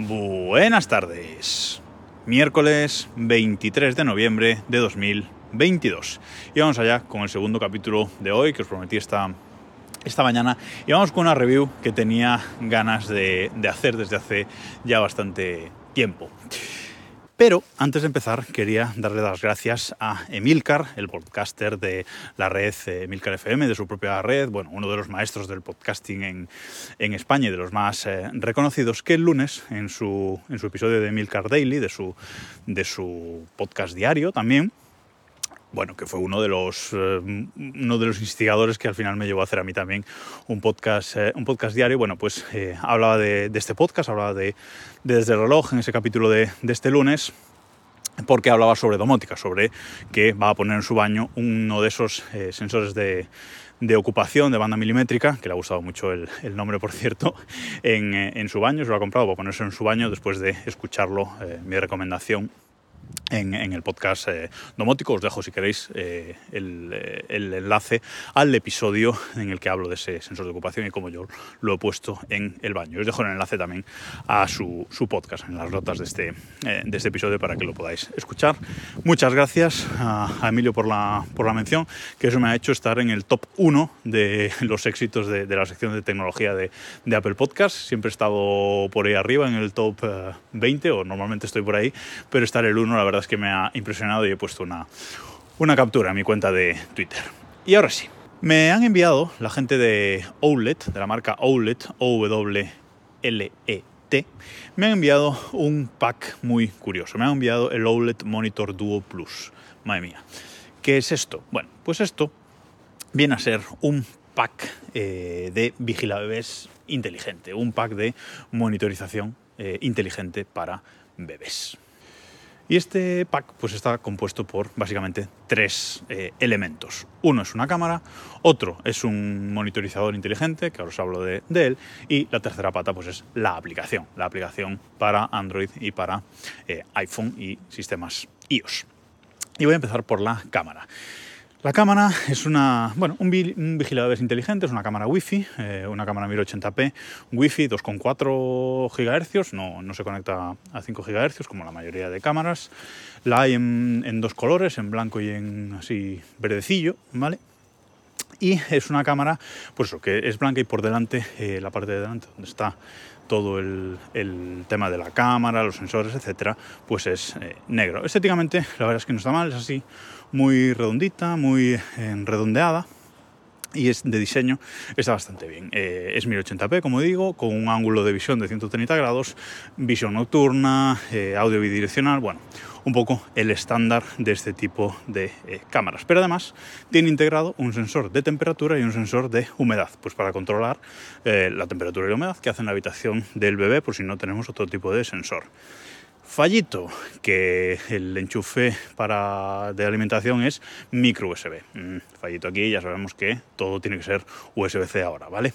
Buenas tardes. Miércoles 23 de noviembre de 2022. Y vamos allá con el segundo capítulo de hoy que os prometí esta, esta mañana. Y vamos con una review que tenía ganas de, de hacer desde hace ya bastante tiempo. Pero antes de empezar, quería darle las gracias a Emilcar, el podcaster de la red eh, Emilcar FM, de su propia red, bueno, uno de los maestros del podcasting en, en España y de los más eh, reconocidos, que el lunes, en su, en su episodio de Emilcar Daily, de su, de su podcast diario también, bueno, que fue uno de los eh, uno de los instigadores que al final me llevó a hacer a mí también un podcast eh, un podcast diario. Bueno, pues eh, hablaba de, este podcast, hablaba de, de, desde el reloj en ese capítulo de, de este lunes porque hablaba sobre domótica, sobre que va a poner en su baño uno de esos sensores de, de, ocupación de banda milimétrica, que le ha gustado mucho el, nombre, por cierto, en, en, su baño, se lo ha comprado para ponerse en su baño después de escucharlo, mi recomendación en, en, el podcast eh, domótico. Os dejo, si queréis, eh, el, eh, el, enlace al episodio en el que hablo de ese sensor de ocupación y cómo yo lo he puesto en el baño. Os dejo el enlace también a su, podcast en las notas de este, eh, de este episodio para que lo podáis escuchar. Muchas gracias a, Emilio por la, por la mención, que eso me ha hecho estar en el top 1 de los éxitos de, la sección de tecnología de, de, Apple Podcast. Siempre he estado por ahí arriba en el top 20 o normalmente estoy por ahí, pero estar el 1 la verdad es que me ha impresionado y he puesto una, una captura en mi cuenta de Twitter. Y ahora sí, me han enviado la gente de Owlet, de la marca Owlet, O-W-L-E-T, me han enviado un pack muy curioso. Me han enviado el Owlet Monitor Duo Plus. Madre mía. ¿Qué es esto? Bueno, pues esto viene a ser un pack eh, de vigilabebés inteligente, un pack de monitorización eh, inteligente para bebés. Y este pack pues, está compuesto por básicamente tres eh, elementos. Uno es una cámara, otro es un monitorizador inteligente, que ahora os hablo de, él, y la tercera pata pues, es la aplicación, la aplicación para Android y para eh, iPhone y sistemas iOS. Y voy a empezar por la cámara. La cámara es una, bueno, un, un vigilador inteligente, es una cámara Wi-Fi, eh, una cámara 1080p, Wi-Fi 2,4 GHz, no, no, se conecta a 5 GHz como la mayoría de cámaras. La hay en, en, dos colores, en blanco y en así verdecillo, ¿vale? Y es una cámara, pues eso, que es blanca y por delante, eh, la parte de delante donde está todo el, el, tema de la cámara, los sensores, etcétera, pues es eh, negro. Estéticamente, la verdad es que no está mal, es así muy redondita, muy eh, redondeada y es de diseño está bastante bien. Eh, es 1080p, como digo, con un ángulo de visión de 130 grados, visión nocturna, eh, audio bidireccional, bueno, un poco el estándar de este tipo de eh, cámaras. Pero además tiene integrado un sensor de temperatura y un sensor de humedad, pues para controlar la temperatura y la humedad que hace en la habitación del bebé, por si no tenemos otro tipo de sensor. Fallito, que el enchufe para, de alimentación es micro USB. Mm, fallito aquí, ya sabemos que todo tiene que ser USB-C ahora, ¿vale?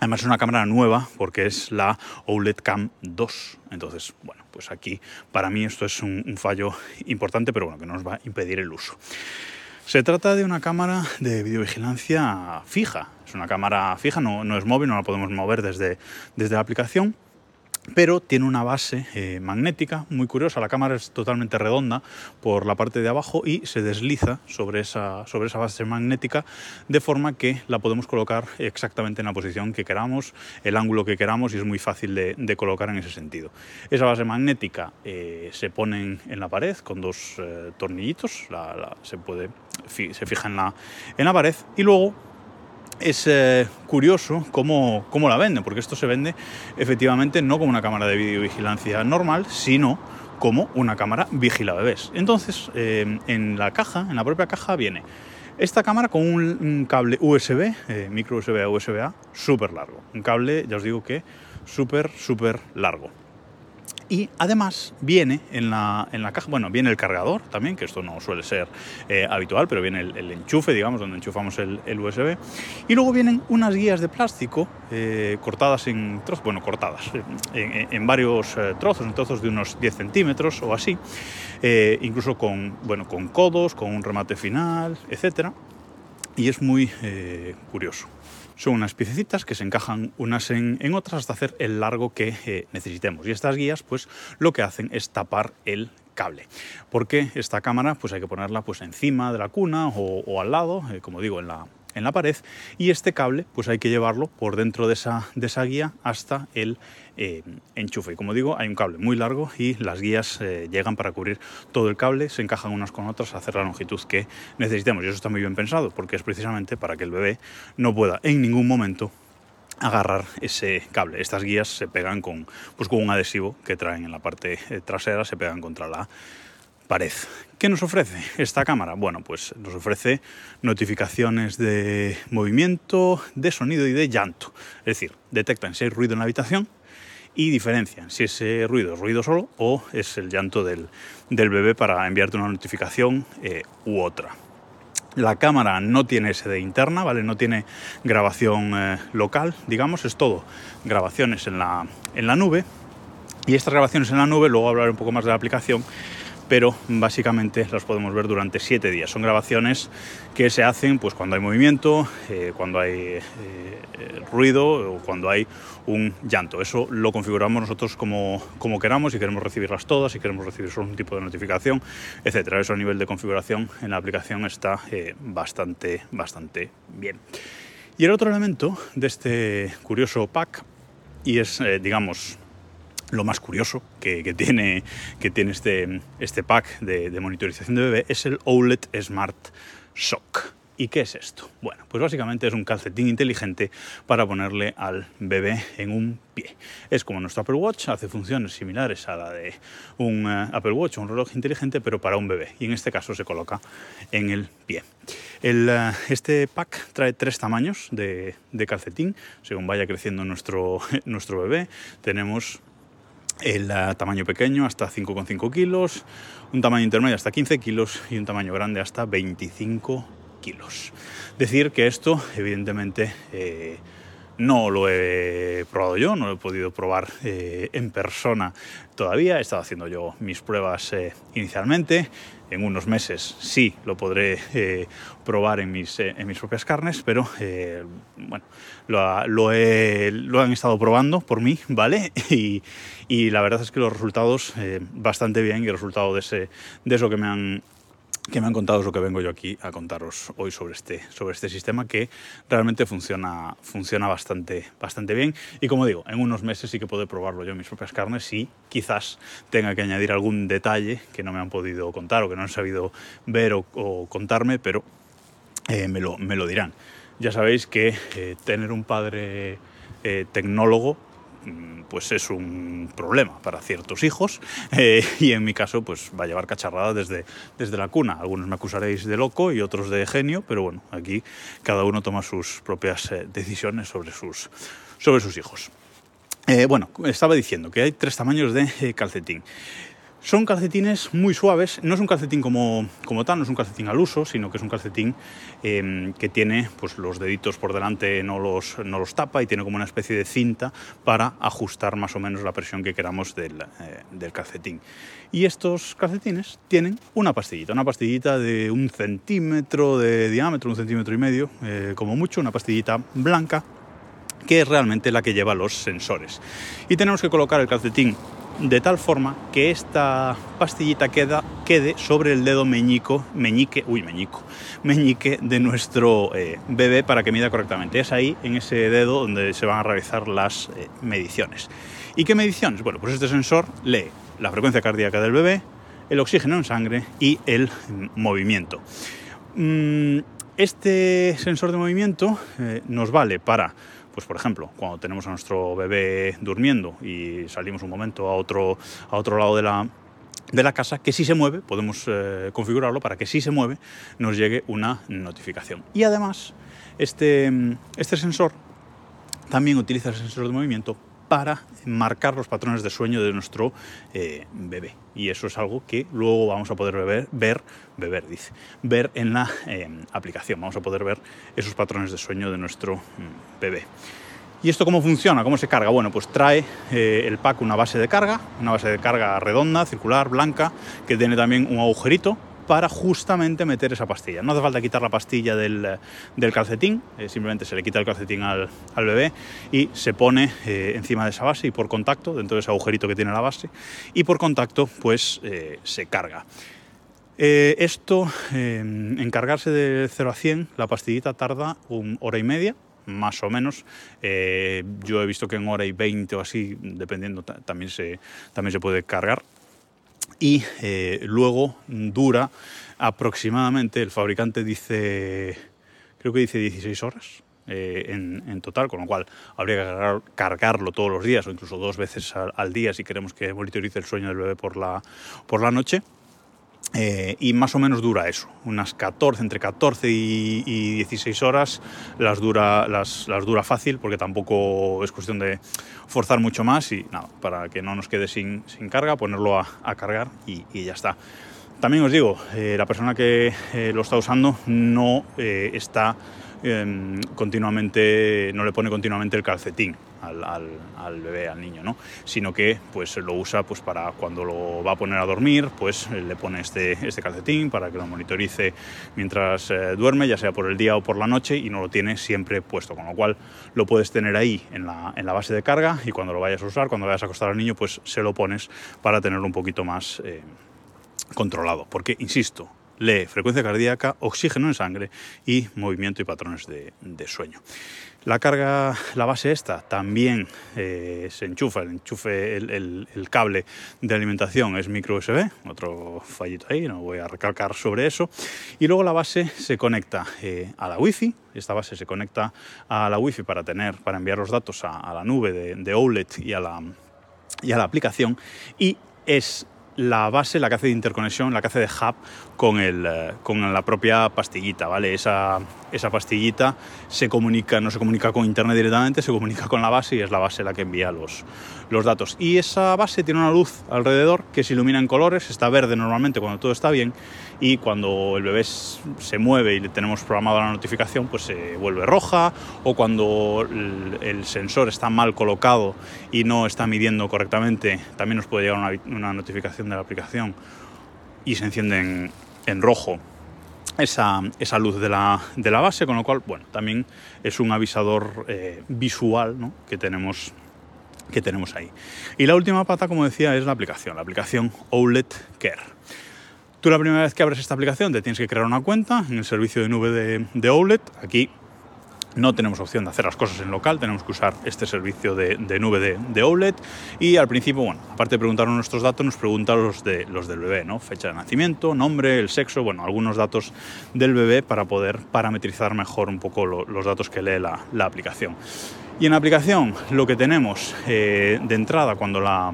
Además es una cámara nueva porque es la OLED Cam 2. Entonces, bueno, pues aquí para mí esto es un, fallo importante, pero bueno, que no nos va a impedir el uso. Se trata de una cámara de videovigilancia fija. Es una cámara fija, no, no es móvil, no la podemos mover desde, desde la aplicación pero tiene una base eh, magnética muy curiosa. La cámara es totalmente redonda por la parte de abajo y se desliza sobre esa, sobre esa base magnética de forma que la podemos colocar exactamente en la posición que queramos, el ángulo que queramos y es muy fácil de, colocar en ese sentido. Esa base magnética eh, se pone en, la pared con dos eh, tornillitos, se, puede, se fija en la, en la pared y luego es eh, curioso cómo, cómo, la venden, porque esto se vende efectivamente no como una cámara de videovigilancia normal, sino como una cámara vigila bebés. Entonces, eh, en la caja, en la propia caja, viene esta cámara con un, cable USB, eh, micro USB a USB A, súper largo. Un cable, ya os digo que súper, súper largo. Y además viene en la, en la, caja, bueno, viene el cargador también, que esto no suele ser eh, habitual, pero viene el, enchufe, digamos, donde enchufamos el, USB. Y luego vienen unas guías de plástico eh, cortadas en trozos, bueno, cortadas en, varios eh, trozos, en trozos de unos 10 centímetros o así, incluso con, bueno, con codos, con un remate final, etcétera. Y es muy curioso. Son unas piececitas que se encajan unas en, en otras hasta hacer el largo que eh, necesitemos. Y estas guías, pues lo que hacen es tapar el cable. Porque esta cámara, pues hay que ponerla pues encima de la cuna o, al lado, eh, como digo, en la, en la pared y este cable pues hay que llevarlo por dentro de esa, de esa guía hasta el eh, enchufe. Y como digo, hay un cable muy largo y las guías eh, llegan para cubrir todo el cable, se encajan unas con otras a hacer la longitud que necesitemos. Y eso está muy bien pensado porque es precisamente para que el bebé no pueda en ningún momento agarrar ese cable. Estas guías se pegan con, pues con un adhesivo que traen en la parte eh, trasera, se pegan contra la pared. ¿Qué nos ofrece esta cámara? Bueno, pues nos ofrece notificaciones de movimiento, de sonido y de llanto. Es decir, detectan si hay ruido en la habitación y diferencian si ese ruido es ruido solo o es el llanto del, del bebé para enviarte una notificación eh, u otra. La cámara no tiene sede interna, ¿vale? No tiene grabación eh, local, digamos, es todo grabaciones en la, en la nube. Y estas grabaciones en la nube, luego hablaré un poco más de la aplicación, pero básicamente las podemos ver durante siete días. Son grabaciones que se hacen pues, cuando hay movimiento, eh, cuando hay eh, ruido o cuando hay un llanto. Eso lo configuramos nosotros como, como queramos, si queremos recibirlas todas, si queremos recibir solo un tipo de notificación, etcétera. Eso a nivel de configuración en la aplicación está eh, bastante, bastante bien. Y el otro elemento de este curioso pack, y es, eh, digamos, lo más curioso que, tiene, que tiene este, este pack de, monitorización de bebé, es el OLED Smart Shock. ¿Y qué es esto? Bueno, pues básicamente es un calcetín inteligente para ponerle al bebé en un pie. Es como nuestro Apple Watch, hace funciones similares a la de un uh, Apple Watch o un reloj inteligente, pero para un bebé. Y en este caso se coloca en el pie. El, uh, este pack trae tres tamaños de, de, calcetín, según vaya creciendo nuestro, nuestro bebé. Tenemos el uh, tamaño pequeño hasta 5,5 kilos, un tamaño intermedio hasta 15 kilos y un tamaño grande hasta 25 kilos kilos. Decir que esto, evidentemente, eh, no lo he probado yo, no lo he podido probar eh, en persona todavía. He estado haciendo yo mis pruebas eh, inicialmente. En unos meses sí lo podré eh, probar en mis, eh, en mis, propias carnes, pero eh, bueno, lo, lo, han estado probando por mí, ¿vale? Y, y la verdad es que los resultados bastante bien y el resultado de, ese, de eso que me han que me han contado es lo que vengo yo aquí a contaros hoy sobre este, sobre este sistema que realmente funciona, funciona bastante, bastante bien y como digo, en unos meses sí que puedo probarlo yo en mis propias carnes y quizás tenga que añadir algún detalle que no me han podido contar o que no han sabido ver o, o contarme, pero eh, me, lo, me, lo, dirán. Ya sabéis que eh, tener un padre eh, tecnólogo pues es un problema para ciertos hijos eh, y en mi caso pues va a llevar cacharrada desde, desde la cuna. Algunos me acusaréis de loco y otros de genio, pero bueno, aquí cada uno toma sus propias eh, decisiones sobre sus, sobre sus hijos. Eh, bueno, estaba diciendo que hay tres tamaños de calcetín. Son calcetines muy suaves, no es un calcetín como, como tal, no es un calcetín al uso, sino que es un calcetín eh, que tiene pues, los deditos por delante, no los, no los tapa y tiene como una especie de cinta para ajustar más o menos la presión que queramos del, eh, del calcetín. Y estos calcetines tienen una pastillita, una pastillita de un centímetro de diámetro, un centímetro y medio, eh, como mucho, una pastillita blanca que es realmente la que lleva los sensores. Y tenemos que colocar el calcetín de tal forma que esta pastillita queda, quede sobre el dedo meñico, meñique, uy, meñico, meñique de nuestro eh, bebé para que mida correctamente. Es ahí, en ese dedo, donde se van a realizar las eh, mediciones. ¿Y qué mediciones? Bueno, pues este sensor lee la frecuencia cardíaca del bebé, el oxígeno en sangre y el movimiento. Mm, este sensor de movimiento eh, nos vale para pues por ejemplo, cuando tenemos a nuestro bebé durmiendo y salimos un momento a otro, a otro lado de la, de la casa, que si se mueve, podemos eh, configurarlo para que si se mueve nos llegue una notificación. Y además, este, este sensor también utiliza el sensor de movimiento para marcar los patrones de sueño de nuestro eh, bebé. Y eso es algo que luego vamos a poder beber, ver, beber, dice, ver en la eh, aplicación. Vamos a poder ver esos patrones de sueño de nuestro mm, bebé. ¿Y esto cómo funciona? ¿Cómo se carga? Bueno, pues trae eh, el pack una base de carga, una base de carga redonda, circular, blanca, que tiene también un agujerito para justamente meter esa pastilla. No hace falta quitar la pastilla del, calcetín, eh, simplemente se le quita el calcetín al, bebé y se pone eh, encima de esa base y por contacto, dentro de ese agujerito que tiene la base, y por contacto pues eh, se carga. esto, en cargarse de 0 a 100, la pastillita tarda una hora y media, más o menos. yo he visto que en hora y 20 o así, dependiendo, también se, también se puede cargar y eh, luego dura aproximadamente, el fabricante dice, creo que dice 16 horas. Eh, en, total, con lo cual habría que cargarlo todos los días o incluso dos veces al, día si queremos que monitorice el sueño del bebé por la, por la noche. Eh, y más o menos dura eso, unas 14, entre 14 y, 16 horas las dura, las, las, dura fácil porque tampoco es cuestión de forzar mucho más y nada, para que no nos quede sin, sin carga, ponerlo a, cargar y, ya está. También os digo, eh, la persona que eh, lo está usando no está Em, continuamente, no le pone continuamente el calcetín al, bebé, al niño, ¿no? sino que pues lo usa pues, para cuando lo va a poner a dormir, pues le pone este, este calcetín para que lo monitorice mientras eh, duerme, ya sea por el día o por la noche, y no lo tiene siempre puesto, con lo cual lo puedes tener ahí en la, en la base de carga y cuando lo vayas a usar, cuando vayas a acostar al niño, pues se lo pones para tenerlo un poquito más eh, controlado, porque, insisto, lee frecuencia cardíaca, oxígeno en sangre y movimiento y patrones de, sueño. La carga, la base esta, también eh, se enchufa, el enchufe, el, cable de alimentación es micro USB, otro fallito ahí, no voy a recalcar sobre eso. Y luego la base se conecta eh, a la Wi-Fi, esta base se conecta a la Wi-Fi para, tener, para enviar los datos a, la nube de, de y a la, y a la aplicación y es la base, la que hace de interconexión, la que hace de hub con, el, eh, con la propia pastillita, ¿vale? Esa, esa pastillita se comunica, no se comunica con internet directamente, se comunica con la base y es la base la que envía los, los datos. Y esa base tiene una luz alrededor que se ilumina en colores, está verde normalmente cuando todo está bien y cuando el bebé se mueve y le tenemos programada la notificación, pues se vuelve roja o cuando el, sensor está mal colocado y no está midiendo correctamente, también nos puede llegar una, notificación de la aplicación y se enciende en, rojo esa, esa, luz de la, de la, base, con lo cual, bueno, también es un avisador eh, visual que tenemos que tenemos ahí. Y la última pata, como decía, es la aplicación, la aplicación OLED Care. Tú la primera vez que abres esta aplicación te tienes que crear una cuenta en el servicio de nube de, de. Aquí no tenemos opción de hacer las cosas en local, tenemos que usar este servicio de, nube de, de, y al principio, bueno, aparte de preguntarnos nuestros datos, nos pregunta los, de, los del bebé, ¿no? Fecha de nacimiento, nombre, el sexo, bueno, algunos datos del bebé para poder parametrizar mejor un poco los datos que lee la, aplicación. Y en la aplicación lo que tenemos eh, de entrada cuando la,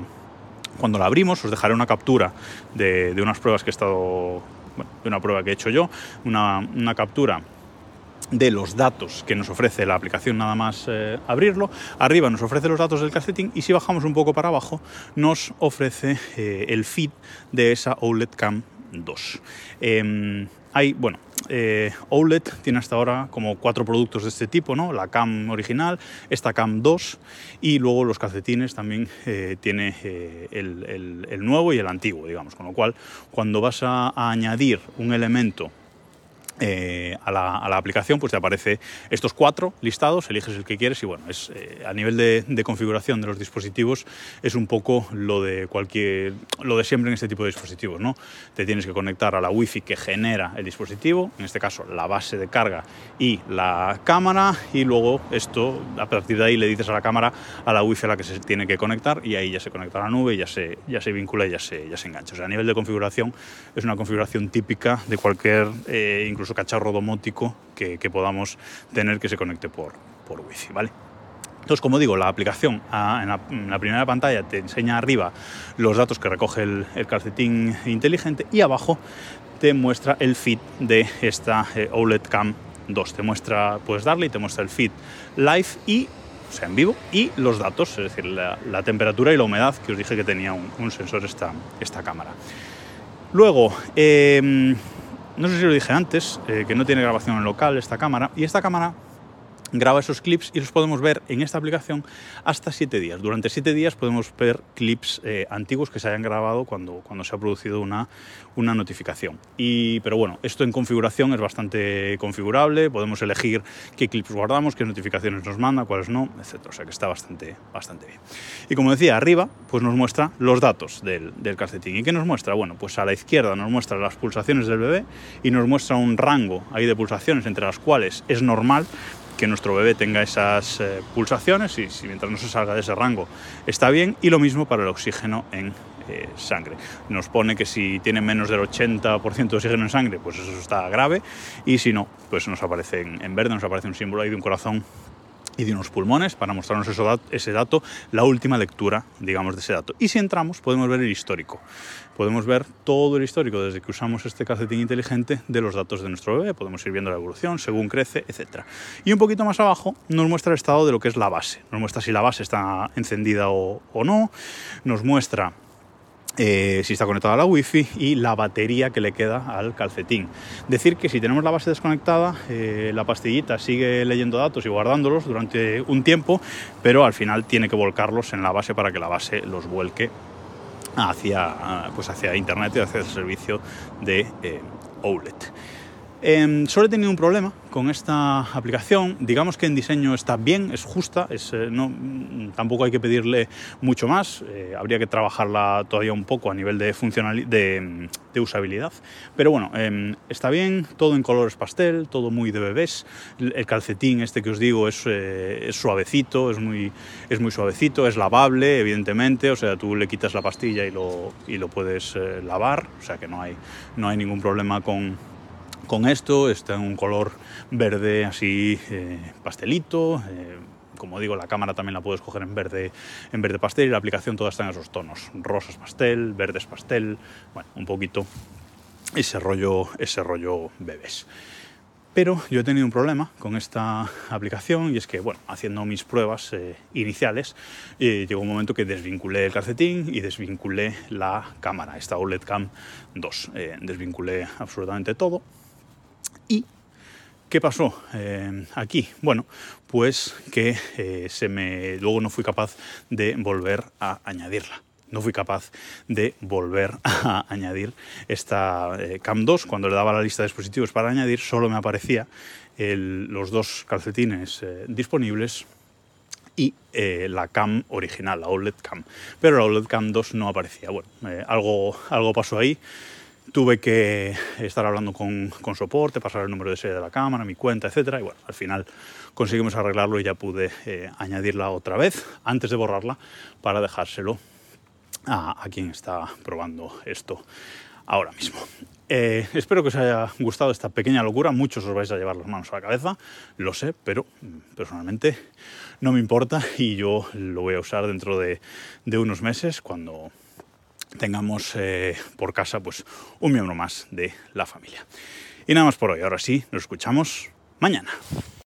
cuando la abrimos, os dejaré una captura de, unas pruebas que he estado, de una prueba que he hecho yo, una captura de los datos que nos ofrece la aplicación nada más eh, abrirlo. Arriba nos ofrece los datos del calcetín y si bajamos un poco para abajo nos ofrece eh, el feed de esa OLED Cam 2. Em, hay, bueno, eh, OLED tiene hasta ahora como cuatro productos de este tipo, ¿no? La cam original, esta cam 2 y luego los calcetines también tiene el, nuevo y el antiguo, digamos. Con lo cual, cuando vas a añadir un elemento eh, a, la, aplicación, pues te aparece estos cuatro listados, eliges el que quieres y bueno, es, eh, a nivel de, configuración de los dispositivos es un poco lo de cualquier, lo de siempre en este tipo de dispositivos, ¿no? Te tienes que conectar a la wifi que genera el dispositivo, en este caso la base de carga y la cámara y luego esto, a partir de ahí le dices a la cámara a la wifi a la que se tiene que conectar y ahí ya se conecta a la nube, ya se, ya se vincula y ya se, ya se engancha. O sea, a nivel de configuración es una configuración típica de cualquier, eh, incluso cacharro domótico que, podamos tener que se conecte por, por Wi-Fi, ¿vale? Entonces, como digo, la aplicación en, la, primera pantalla te enseña arriba los datos que recoge el, calcetín inteligente y abajo te muestra el feed de esta eh, OLED Cam 2. Te muestra, puedes darle y te muestra el feed live y, sea, en vivo, y los datos, es decir, la, temperatura y la humedad que os dije que tenía un, sensor esta, esta cámara. Luego, eh, no sé si lo dije antes, eh, que no tiene grabación en local esta cámara, y esta cámara graba esos clips y los podemos ver en esta aplicación hasta 7 días. Durante 7 días podemos ver clips eh, antiguos que se hayan grabado cuando, cuando se ha producido una, una notificación. Y, pero bueno, esto en configuración es bastante configurable, podemos elegir qué clips guardamos, qué notificaciones nos manda, cuáles no, etc. O sea que está bastante, bastante bien. Y como decía, arriba pues nos muestra los datos del, del calcetín. ¿Y qué nos muestra? Bueno, pues a la izquierda nos muestra las pulsaciones del bebé y nos muestra un rango ahí de pulsaciones entre las cuales es normal que nuestro bebé tenga esas eh, pulsaciones y si mientras no se salga de ese rango está bien. Y lo mismo para el oxígeno en eh, sangre. Nos pone que si tiene menos del 80% de oxígeno en sangre, pues eso está grave. Y si no, pues nos aparece en, en verde, nos aparece un símbolo ahí de un corazón y de unos pulmones para mostrarnos ese dato, la última lectura, digamos, de ese dato. Y si entramos, podemos ver el histórico. Podemos ver todo el histórico desde que usamos este calcetín inteligente de los datos de nuestro bebé. Podemos ir viendo la evolución, según crece, etc. Y un poquito más abajo nos muestra el estado de lo que es la base. Nos muestra si la base está encendida o no. Nos muestra eh, si está conectada a la wifi y la batería que le queda al calcetín. Decir que si tenemos la base desconectada, eh, la pastillita sigue leyendo datos y guardándolos durante un tiempo, pero al final tiene que volcarlos en la base para que la base los vuelque hacia, pues hacia internet y hacia el servicio de eh, OLED. Eh, solo he tenido un problema con esta aplicación. Digamos que en diseño está bien, es justa, es, eh, no, tampoco hay que pedirle mucho más. Eh, habría que trabajarla todavía un poco a nivel de, de, de usabilidad. Pero bueno, em, está bien, todo en colores pastel, todo muy de bebés. El calcetín este que os digo es, eh, es suavecito, es muy, es muy suavecito, es lavable, evidentemente. O sea, tú le quitas la pastilla y lo, y lo puedes lavar. O sea que no hay, no hay ningún problema con con esto, está en un color verde así eh, pastelito. Eh, como digo, la cámara también la puedes coger en verde, en verde pastel y la aplicación toda está en esos tonos. Rosas pastel, verdes pastel, bueno, un poquito ese rollo, ese rollo bebés. Pero yo he tenido un problema con esta aplicación y es que, bueno, haciendo mis pruebas eh, iniciales, llegó un momento que desvinculé el calcetín y desvinculé la cámara, esta OLED Cam 2. Eh, desvinculé absolutamente todo ¿Y qué pasó eh, aquí? Bueno, pues que eh, se me, luego no fui capaz de volver a añadirla. No fui capaz de volver a añadir esta eh, Cam 2. Cuando le daba la lista de dispositivos para añadir, solo me aparecía los dos calcetines disponibles y la cam original, la OLED cam. Pero la OLED cam 2 no aparecía. Bueno, algo, algo pasó ahí. Tuve que estar hablando con, con, soporte, pasar el número de serie de la cámara, mi cuenta, etcétera. Y bueno, al final conseguimos arreglarlo y ya pude eh, añadirla otra vez antes de borrarla para dejárselo a, a quien está probando esto ahora mismo. Eh, espero que os haya gustado esta pequeña locura. Muchos os vais a llevar las manos a la cabeza, lo sé, pero mm, personalmente no me importa y yo lo voy a usar dentro de, de unos meses cuando tengamos eh, por casa pues un miembro más de la familia. Y nada más por hoy. Ahora sí, nos escuchamos mañana.